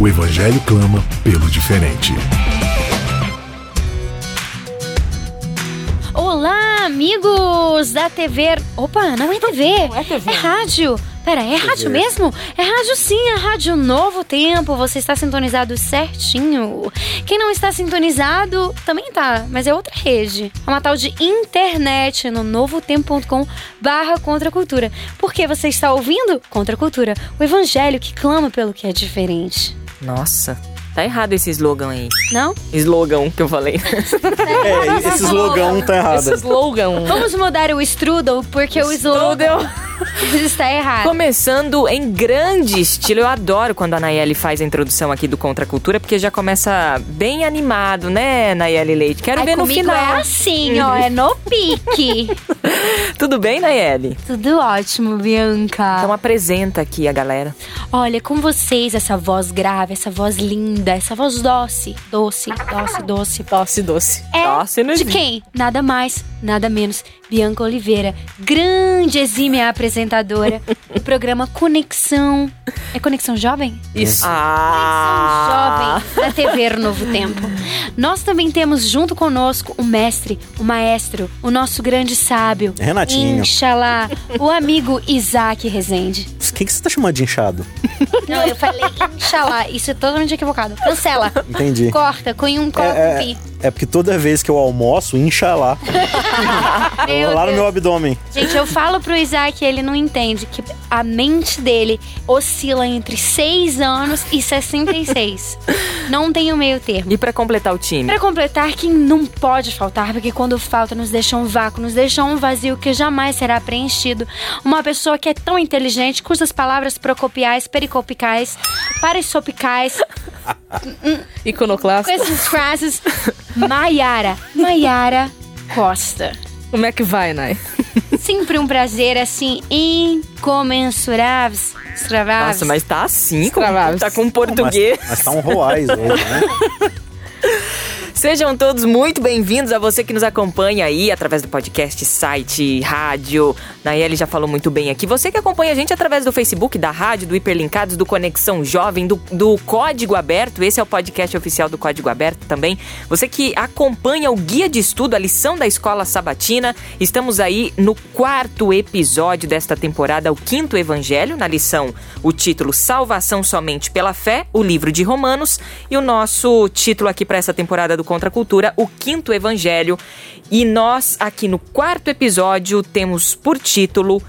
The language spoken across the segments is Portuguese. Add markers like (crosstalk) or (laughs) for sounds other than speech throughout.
O evangelho clama pelo diferente. Olá, amigos da TV. Opa, não é TV. Não é TV. É rádio. Pera, é rádio mesmo? É rádio sim, é rádio Novo Tempo. Você está sintonizado certinho. Quem não está sintonizado também tá, mas é outra rede. É uma tal de internet no novotempo.com barra Contra a Cultura. Porque você está ouvindo Contra a Cultura, o evangelho que clama pelo que é diferente. Nossa, tá errado esse slogan aí. Não? Slogan que eu falei. É, esse slogan tá errado. Esse slogan. Vamos mudar o strudel, porque o slogan (laughs) está errado. Começando em grande estilo. Eu adoro quando a Nayeli faz a introdução aqui do Contra a Cultura, porque já começa bem animado, né, Nayeli Leite? Quero Ai, ver no comigo final. é assim, ó, é no pique. (laughs) Tudo bem, Nayeli? Tudo ótimo, Bianca. Então apresenta aqui a galera. Olha, com vocês, essa voz grave, essa voz linda, essa voz doce, doce, doce, doce. Doce, doce. É Doce, né, de quem? Nada mais, nada menos. Bianca Oliveira, grande exímia apresentadora (laughs) do programa Conexão. É Conexão Jovem? Isso. Ah! Jovem da TV Novo Tempo. (laughs) Nós também temos junto conosco o mestre, o maestro, o nosso grande sábio. Renatinho. Inxalá, o amigo Isaac Rezende. Quem que você tá chamando de inchado? Não, eu falei Inxalá. Isso é totalmente equivocado. Cancela. Entendi. Corta, põe um coloca um É, pi. é, é porque toda vez que eu almoço, incha lá. (laughs) Meu lá no Deus. meu abdômen. Gente, eu falo pro Isaac, ele não entende que a mente dele oscila entre 6 anos e 66. Não tem o meio termo. E pra completar o time? Pra completar, quem não pode faltar, porque quando falta nos deixa um vácuo, nos deixa um vazio que jamais será preenchido. Uma pessoa que é tão inteligente, cujas palavras procopiais, pericopicais, (laughs) parissopicais, com Iconoclasta. essas frases, Maiara, Maiara Costa. Como é que vai, Nai? (laughs) Sempre um prazer, assim, incomensurável. Nossa, mas tá assim, com, tá com português. Mas, mas tá um Roais hoje, né? (laughs) Sejam todos muito bem-vindos a você que nos acompanha aí através do podcast, site, rádio. Nayeli já falou muito bem aqui. Você que acompanha a gente através do Facebook, da rádio, do Hiperlinkados, do Conexão Jovem, do, do Código Aberto. Esse é o podcast oficial do Código Aberto também. Você que acompanha o guia de estudo, a lição da escola sabatina. Estamos aí no quarto episódio desta temporada, o quinto evangelho, na lição, o título Salvação Somente pela Fé, o livro de Romanos. E o nosso título aqui para essa temporada do Contra a Cultura, o quinto evangelho. E nós, aqui no quarto episódio, temos por título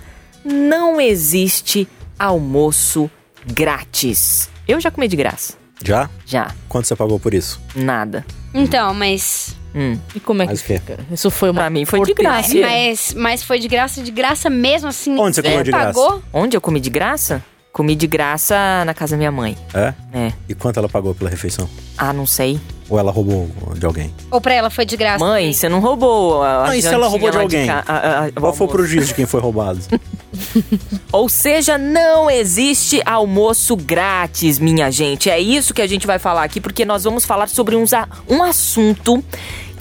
Não existe almoço grátis. Eu já comi de graça. Já? Já. Quanto você pagou por isso? Nada. Então, mas. Hum. E como é que Mas fica? Isso foi uma Pra mim foi de graça. Mas, mas foi de graça, de graça mesmo, assim. Onde você comeu de graça? pagou? Onde eu comi de graça? Comi de graça na casa da minha mãe. É? É. E quanto ela pagou pela refeição? Ah, não sei. Ou ela roubou de alguém? Ou pra ela foi de graça? Mãe, você não roubou a a Ah, e se ela roubou de alguém? ca- a- a- a- Qual foi o almoço? prejuízo de quem foi roubado? (laughs) Ou seja, não existe almoço grátis, minha gente. É isso que a gente vai falar aqui, porque nós vamos falar sobre uns a- um assunto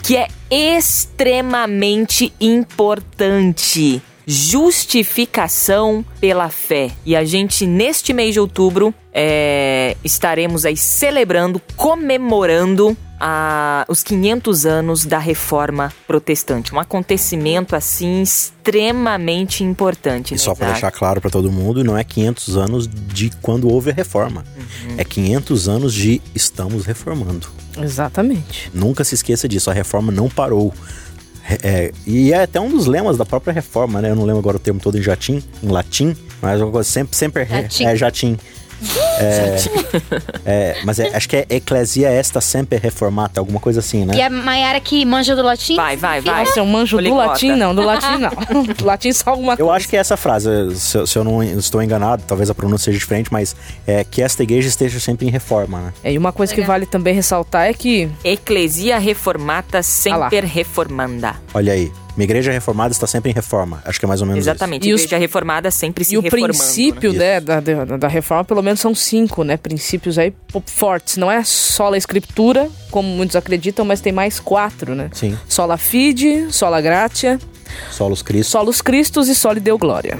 que é extremamente importante. Justificação pela fé. E a gente, neste mês de outubro, é, estaremos aí celebrando, comemorando a- os 500 anos da Reforma Protestante. Um acontecimento, assim, extremamente importante. E né, só pra Isaac? deixar claro pra todo mundo, não é 500 anos de quando houve a reforma. É 500 anos de estamos reformando. Exatamente. Nunca se esqueça disso, a reforma não parou. É, e é até um dos lemas da própria reforma, né? Eu não lembro agora o termo todo em jatim, em latim, mas sempre, sempre é, é jatim. É, mas é- acho que é Ecclesia Esta Semper Reformata, alguma coisa assim, né? E a Mayara que manja do latim? Vai, vai, vai. Nossa, eu manjo do Poliglota. latim, não. Do latim, não. (laughs) Do latim só alguma Eu coisa. acho que é essa frase, se, eu- se eu não estou enganado, talvez a pronúncia seja diferente, mas é que esta igreja esteja sempre em reforma, né? É, e uma coisa que vale também ressaltar é que Ecclesia reformata Ah semper reformanda. Olha aí, minha igreja reformada está sempre em reforma. Acho que é mais ou menos Exatamente. E os- Igreja reformada sempre se E o reformando. princípio né? né, da, da, da reforma, pelo menos são cinco, né? Princípios aí fortes. Não é só a escritura, como muitos acreditam, mas tem mais quatro, né? Sim, Sola fide, sola gratia, solos Cristo. solos Cristos e soli deu glória.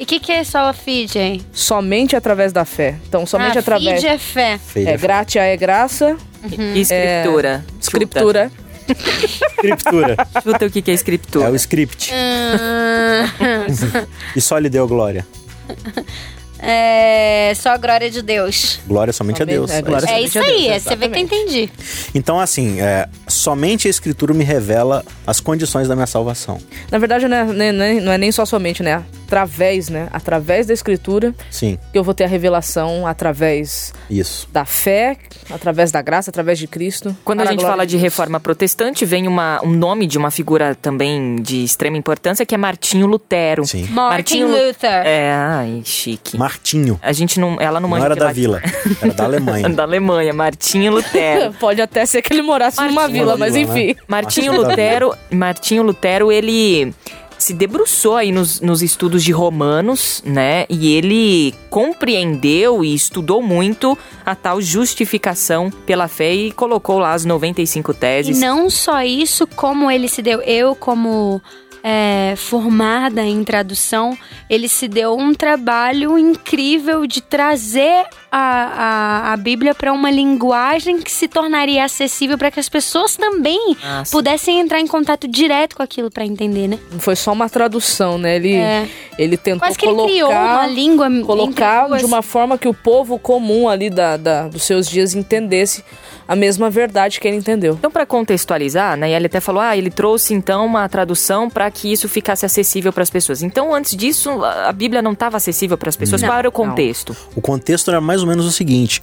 E o que, que é sola fide, hein? Somente através da fé. Então, somente ah, através. Fide é fé. Feia. É, gratia é graça, E escritura. Chuta. escritura. Escritura. (laughs) Chuta o que que é escritura. é o script. Hum, (laughs) E só lhe deu glória. (laughs) é só a glória de Deus. Glória somente a Somente- Deus. é, glória É isso a Deus, aí, é, você vê que eu entendi. Então, assim, é, somente a Escritura me revela as condições da minha salvação. Na verdade, não é, nem- nem- não é nem só somente, né? Através, né? Através da escritura Sim, que eu vou ter a revelação através isso. da fé, através da graça, através de Cristo. Quando a Para gente fala de Deus. reforma protestante, vem uma, um nome de uma figura também de extrema importância, que é Martinho Lutero. Sim. Martin Lu- Luther. É, ai, chique. Martinho. A gente não, ela não Não manja era de da latim. vila, era da Alemanha. (laughs) da Alemanha, Martinho Lutero. (laughs) Pode até ser que ele morasse numa Martinho vila, mas né? enfim. Martinho Martinho da Lutero, Martinho Lutero, ele se debruçou aí nos, nos estudos de Romanos, né? E ele compreendeu e estudou muito a tal justificação pela fé e colocou lá as 95 E teses. não só isso, como ele se deu, eu como é, formada em tradução, ele se deu um trabalho incrível de trazer a, a, a Bíblia para uma linguagem que se tornaria acessível para que as pessoas também Ah, pudessem entrar em contato direto com aquilo para entender, né? Não foi só uma tradução, né? Ele, É. ele tentou Quase que ele colocar, criou uma língua colocar de uma forma que o povo comum ali da, da- dos seus dias entendesse a mesma verdade que ele entendeu. Então, para contextualizar, né, ele até falou, ah, ele trouxe então uma tradução para que isso ficasse acessível para as pessoas. Então, antes disso, a Bíblia não estava acessível para as pessoas. Não, Qual era o não. contexto? O contexto era mais ou menos o seguinte: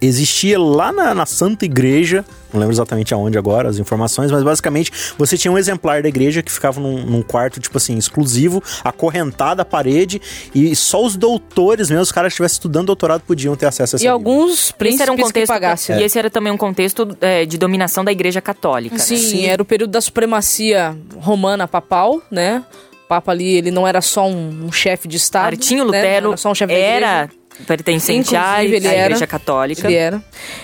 existia lá na, na Santa Igreja, não lembro exatamente aonde agora as informações, mas basicamente você tinha um exemplar da igreja que ficava num, num quarto, tipo assim, exclusivo, acorrentado à parede, e só os doutores mesmo, os caras que estivessem estudando doutorado, podiam ter acesso a essa E Bíblia. alguns Esse príncipes era um que contexto pagassem. e esse era também um contexto é, de dominação da Igreja Católica. né? Sim, era o período da supremacia romana papal, né? O Papa ali, ele não era só um, um chefe de estado. Martinho né? Lutero era só um chefe era pertencente à, ele era- Igreja Católica. Ele era.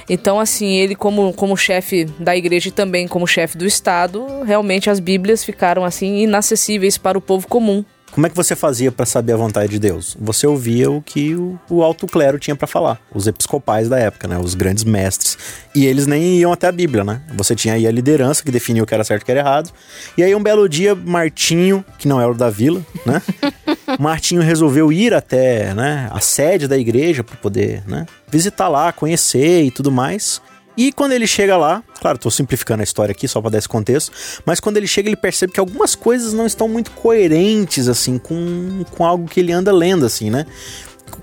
Então, assim, ele como, como chefe da igreja e também como chefe do Estado, realmente as Bíblias ficaram, assim, inacessíveis para o povo comum. Como é que você fazia para saber a vontade de Deus? Você ouvia o que o, o alto clero tinha para falar, os episcopais da época, né, os grandes mestres. E eles nem iam até a Bíblia, né? Você tinha aí a liderança que definia o que era certo e o que era errado. E aí um belo dia, Martinho, que não era o da vila, né? (laughs) Martinho resolveu ir até, né, a sede da igreja para poder, né, visitar lá, conhecer e tudo mais. E quando ele chega lá, claro, tô simplificando a história aqui só para dar esse contexto, mas quando ele chega ele percebe que algumas coisas não estão muito coerentes assim com, com algo que ele anda lendo assim, né?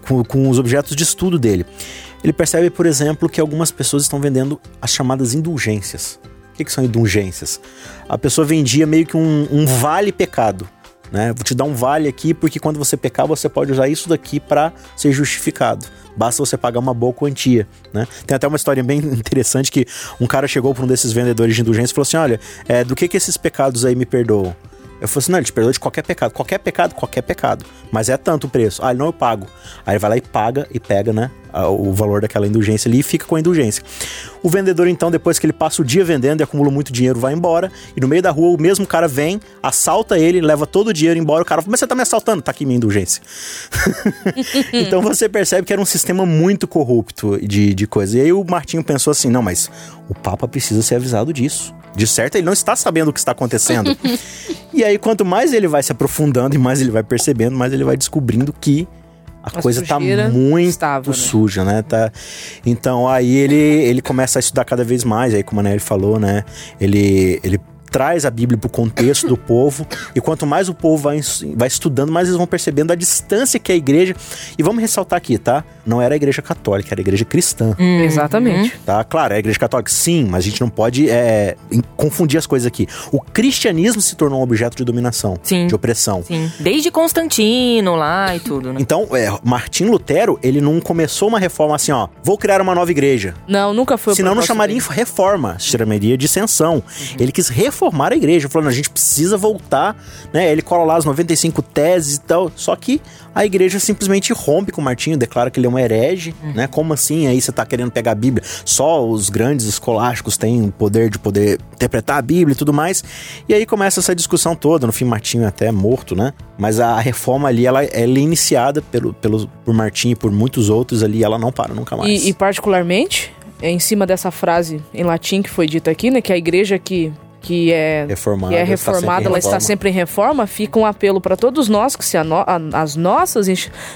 Com, com os objetos de estudo dele. Ele percebe, por exemplo, que algumas pessoas estão vendendo as chamadas indulgências. O que, que são indulgências? A pessoa vendia meio que um, um vale pecado. Né? Vou te dar um vale aqui porque quando você pecar você pode usar isso daqui para ser justificado. Basta você pagar uma boa quantia, né? Tem até uma história bem (laughs) interessante que um cara chegou para um desses vendedores de indulgência e falou assim: olha, é, do que que esses pecados aí me perdoam? Eu falei assim: não, ele te perdoa de qualquer pecado. Qualquer pecado, qualquer pecado. Mas é tanto o preço. Ah, não, eu pago. Aí ele vai lá e paga e pega, né? O valor daquela indulgência ali e fica com a indulgência. O vendedor, então, depois que ele passa o dia vendendo e acumula muito dinheiro, vai embora. E no meio da rua, o mesmo cara vem, assalta ele, leva todo o dinheiro embora. O cara fala: Mas você tá me assaltando? Tá aqui minha indulgência. (laughs) (laughs) então você percebe que era um sistema muito corrupto de, de coisa. E aí o Martinho pensou assim: não, mas o Papa precisa ser avisado disso. De certo, ele não está sabendo o que está acontecendo. (laughs) e aí, quanto mais ele vai se aprofundando e mais ele vai percebendo, mais ele vai descobrindo que a, coisa tá muito estava, né? suja, né? Tá... Então aí ele, ele começa a estudar cada vez mais. Aí, como a Nelly falou, né? Ele, ele traz a Bíblia pro contexto do povo. E quanto mais o povo vai, vai estudando, mais eles vão percebendo a distância que é a igreja. E vamos ressaltar aqui, tá? Não era a igreja católica, era a igreja cristã. Hum, Exatamente. Tá? Claro, é a igreja católica, sim, mas a gente não pode é, confundir as coisas aqui. O cristianismo se tornou um objeto de dominação, Sim. de opressão. Sim. Desde Constantino lá e (laughs) tudo, né? Então, é, Martim Lutero, ele não começou uma reforma assim, ó, vou criar uma nova igreja. Não, nunca foi o Senão não chamaria dele. reforma, se chamaria dissensão. Ele quis reformar a igreja, falando, a gente precisa voltar, né? Ele cola lá as 95 teses e tal, só que a igreja simplesmente rompe com Martinho, declara que ele é um herege, né? Como assim? Aí você tá querendo pegar a Bíblia? Só os grandes escolásticos têm o poder de poder interpretar a Bíblia e tudo mais. E aí começa essa discussão toda, no fim Martinho é até morto, né? Mas a reforma ali, ela, ela é iniciada pelo, pelo, por Martinho e por muitos outros ali, ela não para nunca mais. E, e particularmente, é em cima dessa frase em latim que foi dita aqui, né? Que a igreja que, que é Reformada, que é reformada, ela está sempre em reforma, fica um apelo para todos nós que se a no- a- as nossas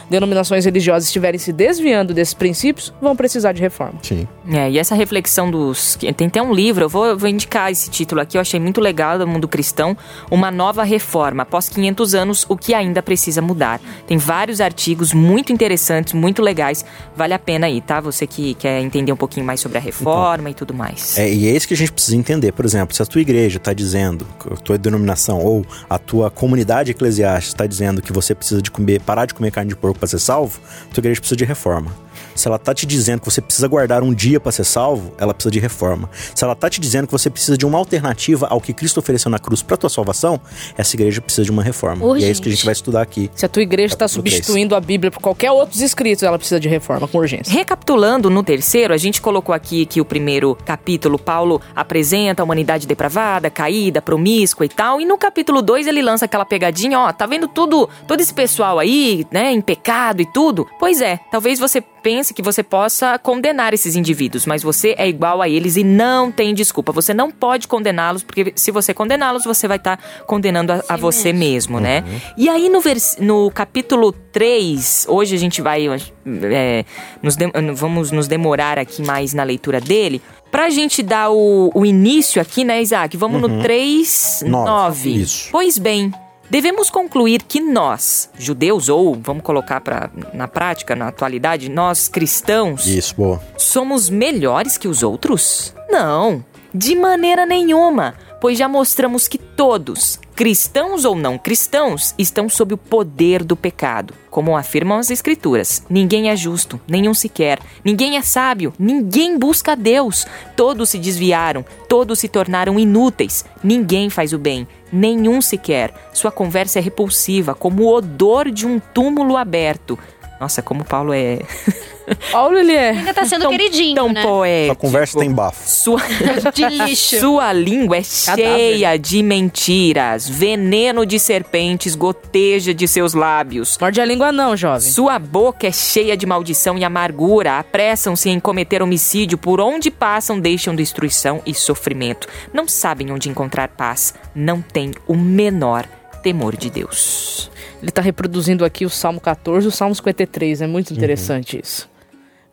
denominações religiosas estiverem se desviando desses princípios, vão precisar de reforma. Sim. É, e essa reflexão dos. Tem até um livro, eu vou, eu vou indicar esse título aqui, eu achei muito legal, do mundo cristão. Uma nova reforma. Após 500 anos, o que ainda precisa mudar. Tem vários artigos muito interessantes, muito legais. Vale a pena aí, tá? Você que quer entender um pouquinho mais sobre a reforma e tudo mais. É, e é isso que a gente precisa entender. Por exemplo, se a tua igreja está dizendo, a tua denominação ou a tua comunidade eclesiástica está dizendo que você precisa de comer, parar de comer carne de porco para ser salvo, tua igreja precisa de reforma. Se ela tá te dizendo que você precisa guardar um dia para ser salvo, ela precisa de reforma. Se ela tá te dizendo que você precisa de uma alternativa ao que Cristo ofereceu na cruz para tua salvação, essa igreja precisa de uma reforma. E é isso que a gente Urgente. vai estudar aqui. Se a tua igreja está substituindo a Bíblia por qualquer outros escritos, ela precisa de reforma com urgência. Recapitulando no terceiro, a gente colocou aqui que o primeiro capítulo, Paulo apresenta a humanidade depravada, caída, promíscua e tal. E no capítulo 2 ele lança aquela pegadinha, ó, tá vendo tudo, todo esse pessoal aí, né, em pecado e tudo? Pois é, talvez você pense que você possa condenar esses indivíduos, mas você é igual a eles e não tem desculpa. Você não pode condená-los, porque se você condená-los, você vai estar condenando a, a você mesmo, né? E aí no, vers- no capítulo 3, hoje a gente vai é, nos vamos nos demorar aqui mais na leitura dele. Pra gente dar o, o início aqui, né, Isaac? Vamos no 3, Nove, 9. isso. Pois bem, devemos concluir que nós, judeus, ou vamos colocar pra, na prática, na atualidade, nós cristãos, Isso, boa. somos melhores que os outros? Não, de maneira nenhuma, pois já mostramos que todos, cristãos ou não cristãos, estão sob o poder do pecado. Como afirmam as Escrituras: ninguém é justo, nenhum sequer, ninguém é sábio, ninguém busca a Deus. Todos se desviaram, todos se tornaram inúteis, ninguém faz o bem, nenhum sequer. Sua conversa é repulsiva, como o odor de um túmulo aberto. Nossa, como Paulo é. (laughs) Paulo, ele é. Ainda tá sendo tão, queridinho, tão né? poético. A conversa tem bafo. Sua, (laughs) De lixo. sua língua é cheia de mentiras, veneno de serpentes goteja de seus lábios. Morde a língua não, jovem. Sua boca é cheia de maldição e amargura, apressam-se em cometer homicídio, por onde passam deixam destruição e sofrimento. Não sabem onde encontrar paz, não têm o menor temor de Deus. Ele tá reproduzindo aqui o Salmo 14 e o Salmo 53. É muito interessante isso.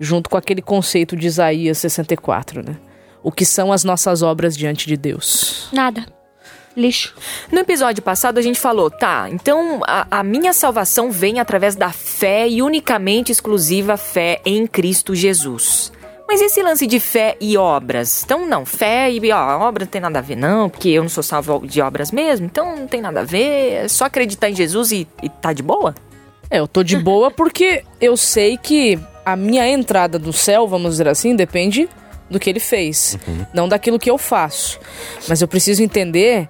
Junto com aquele conceito de Isaías 64, né? O que são as nossas obras diante de Deus. Nada. Lixo. No episódio passado a gente falou, tá, então a, a minha salvação vem através da fé e unicamente exclusiva fé em Cristo Jesus. Mas esse lance de fé e obras? Então, não, fé e ó, obra não tem nada a ver, não, porque eu não sou salvo de obras mesmo, então não tem nada a ver, é só acreditar em Jesus e, e tá de boa? É, eu tô de boa porque eu sei que a minha entrada do céu, vamos dizer assim, depende do que ele fez, não daquilo que eu faço. Mas eu preciso entender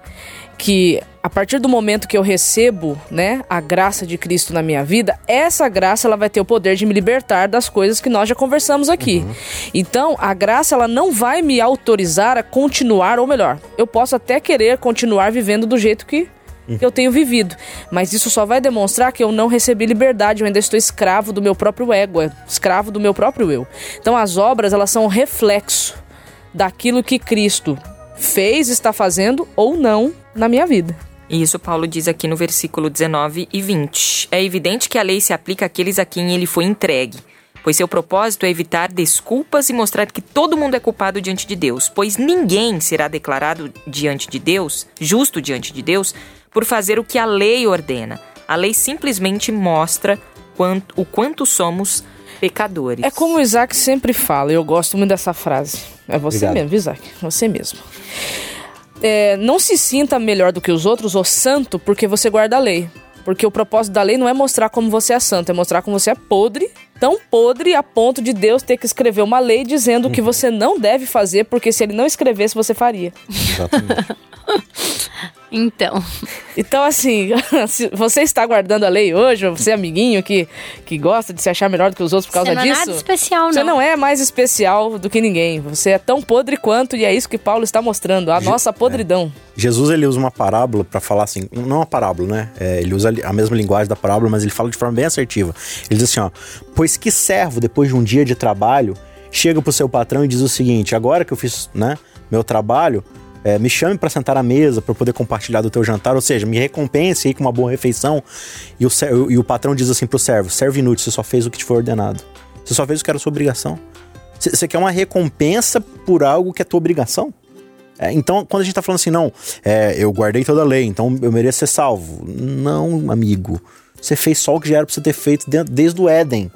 que a partir do momento que eu recebo, né, a graça de Cristo na minha vida, essa graça ela vai ter o poder de me libertar das coisas que nós já conversamos aqui. Então, a graça ela não vai me autorizar a continuar, ou melhor, eu posso até querer continuar vivendo do jeito que que eu tenho vivido. Mas isso só vai demonstrar que eu não recebi liberdade, eu ainda estou escravo do meu próprio ego, é, escravo do meu próprio eu. Então as obras, elas são reflexo daquilo que Cristo fez, está fazendo ou não na minha vida. E isso Paulo diz aqui no versículo 19 e 20. É evidente que a lei se aplica àqueles a quem ele foi entregue. pois seu propósito é evitar desculpas e mostrar que todo mundo é culpado diante de Deus, pois ninguém será declarado diante de Deus, justo diante de Deus, por fazer o que a lei ordena. A lei simplesmente mostra quanto, o quanto somos pecadores. É como o Isaac sempre fala, eu gosto muito dessa frase. É você Obrigado. mesmo, Isaac, você mesmo. É, não se sinta melhor do que os outros ou santo porque você guarda a lei. Porque o propósito da lei não é mostrar como você é santo, é mostrar como você é podre, tão podre a ponto de Deus ter que escrever uma lei dizendo o que você não deve fazer, porque se ele não escrevesse, você faria. Exatamente. (laughs) (laughs) Então, Então, assim, (laughs) se você está guardando a lei hoje, ou você é amiguinho que, que gosta de se achar melhor do que os outros por causa você não é disso. nada especial, não. Você não é mais especial do que ninguém. Você é tão podre quanto, e é isso que Paulo está mostrando, a nossa podridão. Jesus ele usa uma parábola pra falar assim, não uma parábola, né? É, ele usa a mesma linguagem da parábola, mas ele fala de forma bem assertiva. Ele diz assim, ó: "Pois que servo depois de um dia de trabalho chega pro seu patrão e diz o seguinte: agora que eu fiz, né, meu trabalho, é, me chame pra sentar à mesa eu poder compartilhar do teu jantar, ou seja, me recompense aí com uma boa refeição". E o, e o patrão diz assim pro servo: "Servo inútil, você só fez o que te foi ordenado. Você só fez o que era sua obrigação. Você quer uma recompensa por algo que é tua obrigação?" É, então, quando a gente tá falando assim, não, é, eu guardei toda a lei, então eu mereço ser salvo. Não, amigo. Você fez só o que já era pra você ter feito desde o Éden.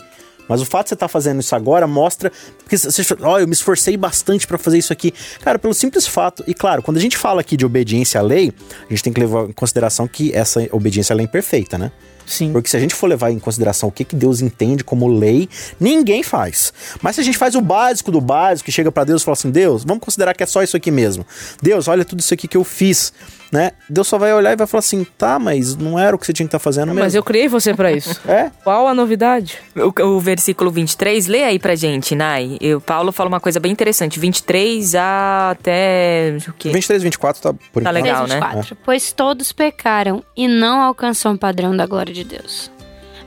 Mas o fato de você estar fazendo isso agora mostra. Porque você ó, eu me esforcei bastante pra fazer isso aqui. Cara, pelo simples fato. E claro, quando a gente fala aqui de obediência à lei, a gente tem que levar em consideração que essa obediência é imperfeita, né? Sim. Porque se a gente for levar em consideração o que, que Deus entende como lei, ninguém faz. Mas se a gente faz o básico do básico, que chega pra Deus e fala assim: Deus, vamos considerar que é só isso aqui mesmo. Deus, olha tudo isso aqui que eu fiz. Né? Deus só vai olhar e vai falar assim: tá, mas não era o que você tinha que estar fazendo mesmo. Mas eu criei você pra isso. (laughs) É? Qual a novidade? O, o versículo 23, lê aí pra gente, Nai. E O Paulo fala uma coisa bem interessante. 23 a até. O quê? 23, 24 tá por Tá enquanto. legal. 3, né? 24. Pois todos pecaram e não alcançam o padrão da glória de Deus.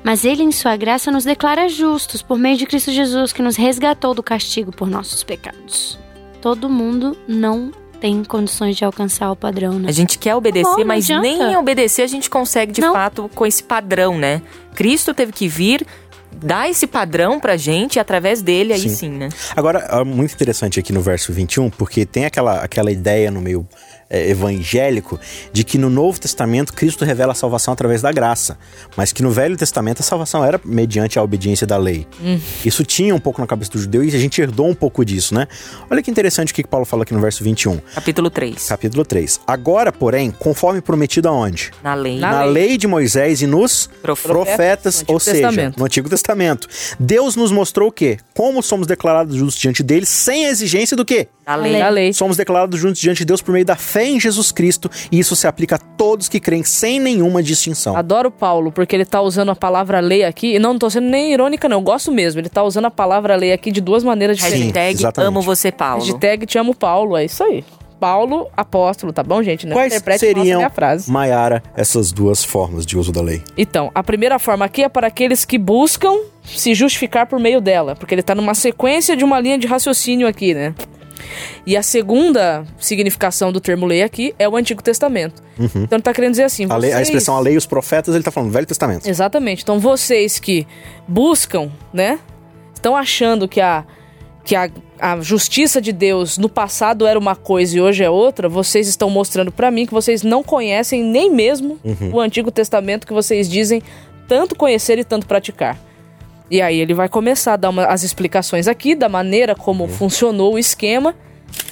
Mas ele, em sua graça, nos declara justos por meio de Cristo Jesus, que nos resgatou do castigo por nossos pecados. Todo mundo não tem condições de alcançar o padrão, né? A gente quer obedecer, Não, não mas adianta. nem obedecer a gente consegue de Não. fato com esse padrão, né? Cristo teve que vir dar esse padrão pra gente e através dele aí Sim. sim, né? Agora, é muito interessante aqui no verso 21, porque tem aquela, aquela ideia no meio é, evangélico de que no Novo Testamento Cristo revela a salvação através da graça, mas que no Velho Testamento a salvação era mediante a obediência da lei. Isso tinha um pouco na cabeça do judeu e a gente herdou um pouco disso, né? Olha que interessante o que Paulo fala aqui no verso 21, Capítulo 3. capítulo 3. Agora, porém, conforme prometido aonde? Na lei. Na na lei. lei. de Moisés e nos Profetas, profetas, no ou seja, Testamento. no Antigo Testamento. Deus nos mostrou o quê? Como somos declarados justos diante dele sem a exigência do quê? Na lei. Da lei. Somos declarados justos diante de Deus por meio da fé em Jesus Cristo, e isso se aplica a todos que creem sem nenhuma distinção. Adoro Paulo, porque ele tá usando a palavra lei aqui, e não, não tô sendo nem irônica, não, eu gosto mesmo. Ele tá usando a palavra lei aqui de duas maneiras diferentes. Hashtag exatamente. amo você, Paulo. Hashtag te amo Paulo, é isso aí. Paulo, apóstolo, tá bom, gente? Não Quais interprete seriam, frase. Maiara, essas duas formas de uso da lei? Então, a primeira forma aqui é para aqueles que buscam se justificar por meio dela, porque ele tá numa sequência de uma linha de raciocínio aqui, né? E a segunda significação do termo lei aqui é o Antigo Testamento. Então ele tá querendo dizer assim, A, lei- a vocês- expressão a lei e os profetas, ele tá falando Velho Testamento. Exatamente. Então vocês que buscam, né? Estão achando que a que a, a justiça de Deus no passado era uma coisa e hoje é outra, vocês estão mostrando pra mim que vocês não conhecem nem mesmo o Antigo Testamento que vocês dizem tanto conhecer e tanto praticar. E aí ele vai começar a dar uma- as explicações aqui da maneira como funcionou o esquema.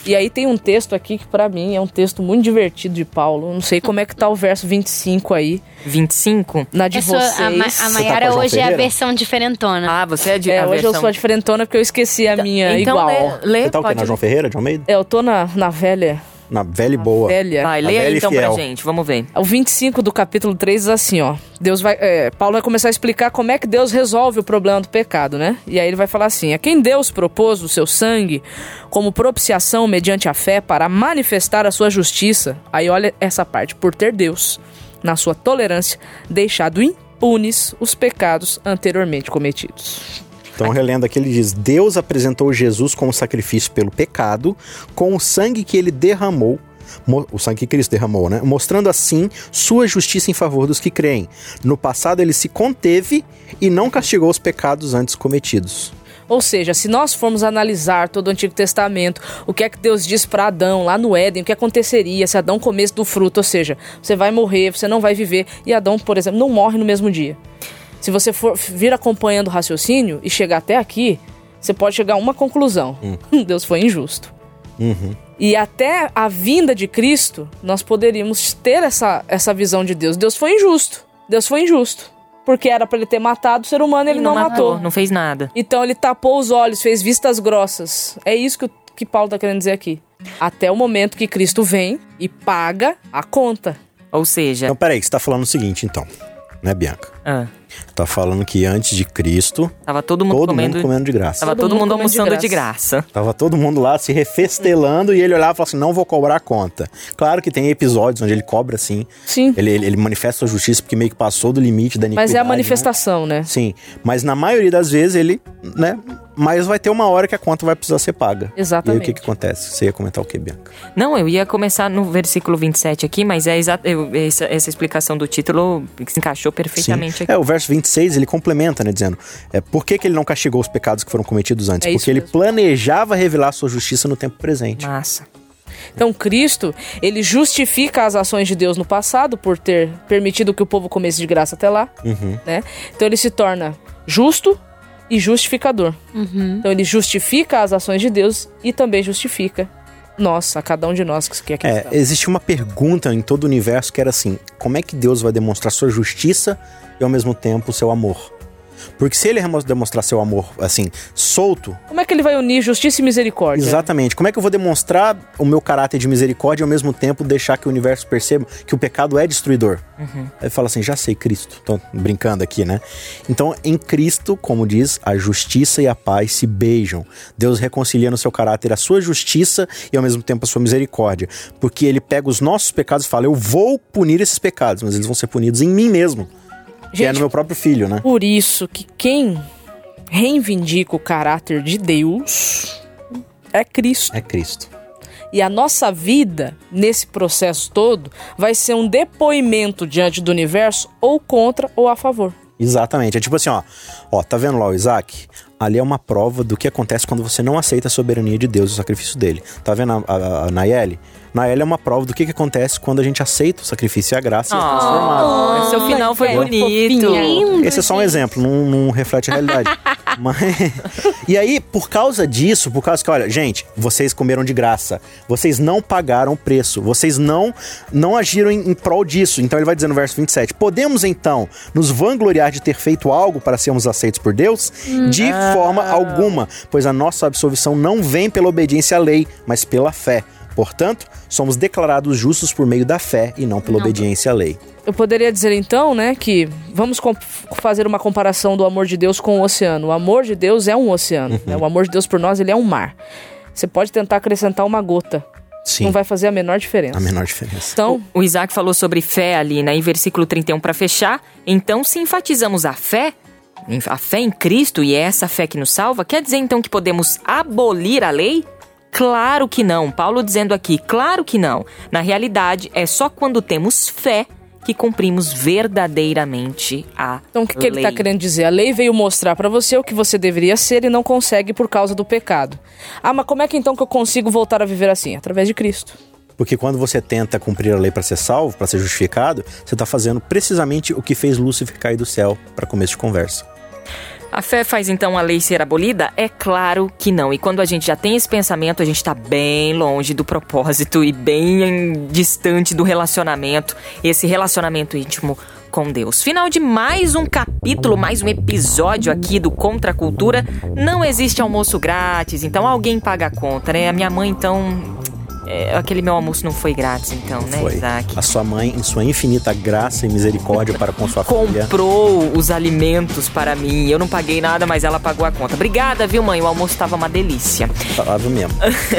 E aí tem um texto aqui que pra mim é um texto muito divertido de Paulo. Não sei como é que tá o verso 25 aí, 25. na de Eu sou- a, vocês. Ma- a tá com Maiara a João hoje é a versão diferentona. Ah, você é de É, a hoje eu versão... sou a diferentona porque eu esqueci a minha então, igual. Lê, lê, Você tá o quê? pode Na João Ferreira, de Almeida? É, eu tô na, na velha. Na velha e boa. Velha. Vai, A lê velha aí e então pra fiel. gente, vamos ver. O 25 do capítulo 3 diz assim, ó. Deus vai, é, Paulo vai começar a explicar como é que Deus resolve o problema do pecado, né? E aí ele vai falar assim: a quem Deus propôs o seu sangue como propiciação mediante a fé para manifestar a sua justiça. Aí olha essa parte, por ter Deus, na sua tolerância, deixado impunes os pecados anteriormente cometidos. Então, relendo aqui, ele diz: Deus apresentou Jesus como sacrifício pelo pecado, com o sangue que ele derramou, mo- o sangue que Cristo derramou, né? Mostrando assim sua justiça em favor dos que creem. No passado, ele se conteve e não castigou os pecados antes cometidos. Ou seja, se nós formos analisar todo o Antigo Testamento, o que é que Deus diz para Adão lá no Éden, o que aconteceria se Adão comesse do fruto, ou seja, você vai morrer, você não vai viver, e Adão, por exemplo, não morre no mesmo dia. Se você for vir acompanhando o raciocínio e chegar até aqui, você pode chegar a uma conclusão: (laughs) Deus foi injusto. E até a vinda de Cristo, nós poderíamos ter essa, essa visão de Deus. Deus foi injusto. Deus foi injusto. Porque era para ele ter matado o ser humano, ele E não, matou. Não fez nada. Então ele tapou os olhos, fez vistas grossas. É isso que, o- que Paulo tá querendo dizer aqui. Até o momento que Cristo vem e paga a conta. Ou seja, Então, peraí, você tá falando o seguinte, então. Né, Bianca? ah, Tá falando que antes de Cristo, tava todo mundo todo comendo. mundo comendo de graça. Tava Todo todo, mundo mundo comendo de almoçando de graça. Tava todo mundo lá se refestelando e ele olhava e falava assim: não vou cobrar a conta. Claro que tem episódios onde ele cobra sim. Sim. Ele, ele, ele manifesta sua justiça porque meio que passou do limite da iniquidade. Mas é a né? manifestação, né? Sim. Mas na maioria das vezes ele, né? Mas vai ter uma hora que a conta vai precisar ser paga. Exatamente. E aí o que, que acontece? Você ia comentar o que, Bianca? Não, eu ia começar no versículo 27 aqui, mas é exato. eu- Essa, essa explicação do título se encaixou perfeitamente aqui. É, o verso 26 ele complementa, né? Dizendo: é, por que, que ele não castigou os pecados que foram cometidos antes? É Porque ele mesmo. planejava revelar sua justiça no tempo presente. Massa. Então Cristo, ele justifica as ações de Deus no passado por ter permitido que o povo comesse de graça até lá, Uhum. né? Então ele se torna justo e justificador. Então ele justifica as ações de Deus e também justifica nós, a cada um de nós que aqui É, está. existe uma pergunta em todo o universo que era assim: como é que Deus vai demonstrar sua justiça e ao mesmo tempo o seu amor? Porque se ele demonstrar seu amor assim, solto, Como é que ele vai unir justiça e misericórdia? exatamente, como é que eu vou demonstrar o meu caráter de misericórdia e ao mesmo tempo deixar que o universo perceba que o pecado é destruidor? Aí fala assim: já sei, Cristo. Tô brincando aqui, né? Então, em Cristo, como diz, a justiça e a paz se beijam. Deus reconcilia no seu caráter a sua justiça e ao mesmo tempo a sua misericórdia. Porque ele pega os nossos pecados e fala: eu vou punir esses pecados, mas eles vão ser punidos em mim mesmo. Que é Gente, no meu próprio filho, né? Por isso que quem reivindica o caráter de Deus é Cristo. É Cristo. E a nossa vida, nesse processo todo, vai ser um depoimento diante do universo ou contra ou a favor. Exatamente. É tipo assim, ó. Ó, tá vendo lá o Isaac? Ali é uma prova do que acontece quando você não aceita a soberania de Deus e o sacrifício dele. Tá vendo a, a, a Nayeli? Nayeli é uma prova do que, que acontece quando a gente aceita o sacrifício e a graça e é transformado. seu final foi bonito. Lindo, Esse é só um gente. exemplo, não, não reflete a realidade. (laughs) Mas, e aí, por causa disso, por causa que, olha, gente, vocês comeram de graça, vocês não pagaram o preço, vocês não não agiram em, em prol disso. Então ele vai dizer no verso 27, podemos então nos vangloriar de ter feito algo para sermos aceitos por Deus? De forma alguma, pois a nossa absolvição não vem pela obediência à lei, mas pela fé. Portanto, somos declarados justos por meio da fé e não pela obediência à lei. Eu poderia dizer então, né, que vamos fazer uma comparação do amor de Deus com o oceano. O amor de Deus é um oceano. né? O amor de Deus por nós, ele é um mar. Você pode tentar acrescentar uma gota. Sim, Não vai fazer a menor diferença. a menor diferença. Então, O Isaac falou sobre fé ali, né? Em versículo 31 para fechar. Então, se enfatizamos a fé, a fé em Cristo e é essa fé que nos salva, quer dizer então que podemos abolir a lei? Claro que não. Paulo dizendo aqui, claro que não. Na realidade, é só quando temos fé que cumprimos verdadeiramente a Então, o que, que ele está querendo dizer? A lei veio mostrar para você o que você deveria ser e não consegue por causa do pecado. Ah, mas como é que então que eu consigo voltar a viver assim? Através de Cristo. Porque quando você tenta cumprir a lei para ser salvo, para ser justificado, você está fazendo precisamente o que fez Lúcifer cair do céu para começo de conversa. A fé faz então a lei ser abolida? É claro que não. E quando a gente já tem esse pensamento, a gente está bem longe do propósito e bem em- distante do relacionamento, esse relacionamento íntimo com Deus. Final de mais um capítulo, mais um episódio aqui do Contra a Cultura. Não existe almoço grátis, então alguém paga a conta, né? A minha mãe, então. É, aquele meu almoço não foi grátis, então, né, Foi. Isaac? A sua mãe, em sua infinita graça e misericórdia para com sua filha. comprou os alimentos para mim. Eu não paguei nada, mas ela pagou a conta. Obrigada, viu, mãe? O almoço estava uma delícia. Falava mesmo.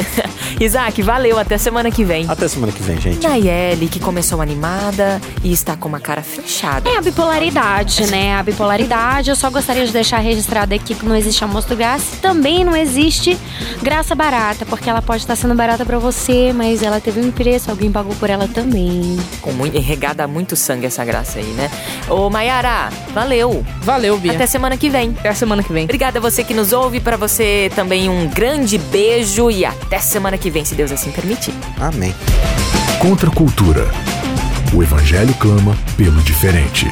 (laughs) Isaac, valeu. Até semana que vem. Até semana que vem, gente. Nayeli, que começou animada e está com uma cara fechada. É a bipolaridade, né? A bipolaridade. Eu só gostaria de deixar registrado aqui que não existe almoço grátis. Também não existe graça barata, porque ela pode estar sendo barata pra você ter, mas ela teve um preço, alguém pagou por ela também. Com muito, regada muito sangue essa graça aí, né? Ô, Mayara, valeu. Valeu, Bia. Até semana que vem. Até a semana que vem. Obrigada a você que nos ouve, para você também um grande beijo e até semana que vem, se Deus assim permitir. Amém. Contra a cultura. O Evangelho clama pelo diferente.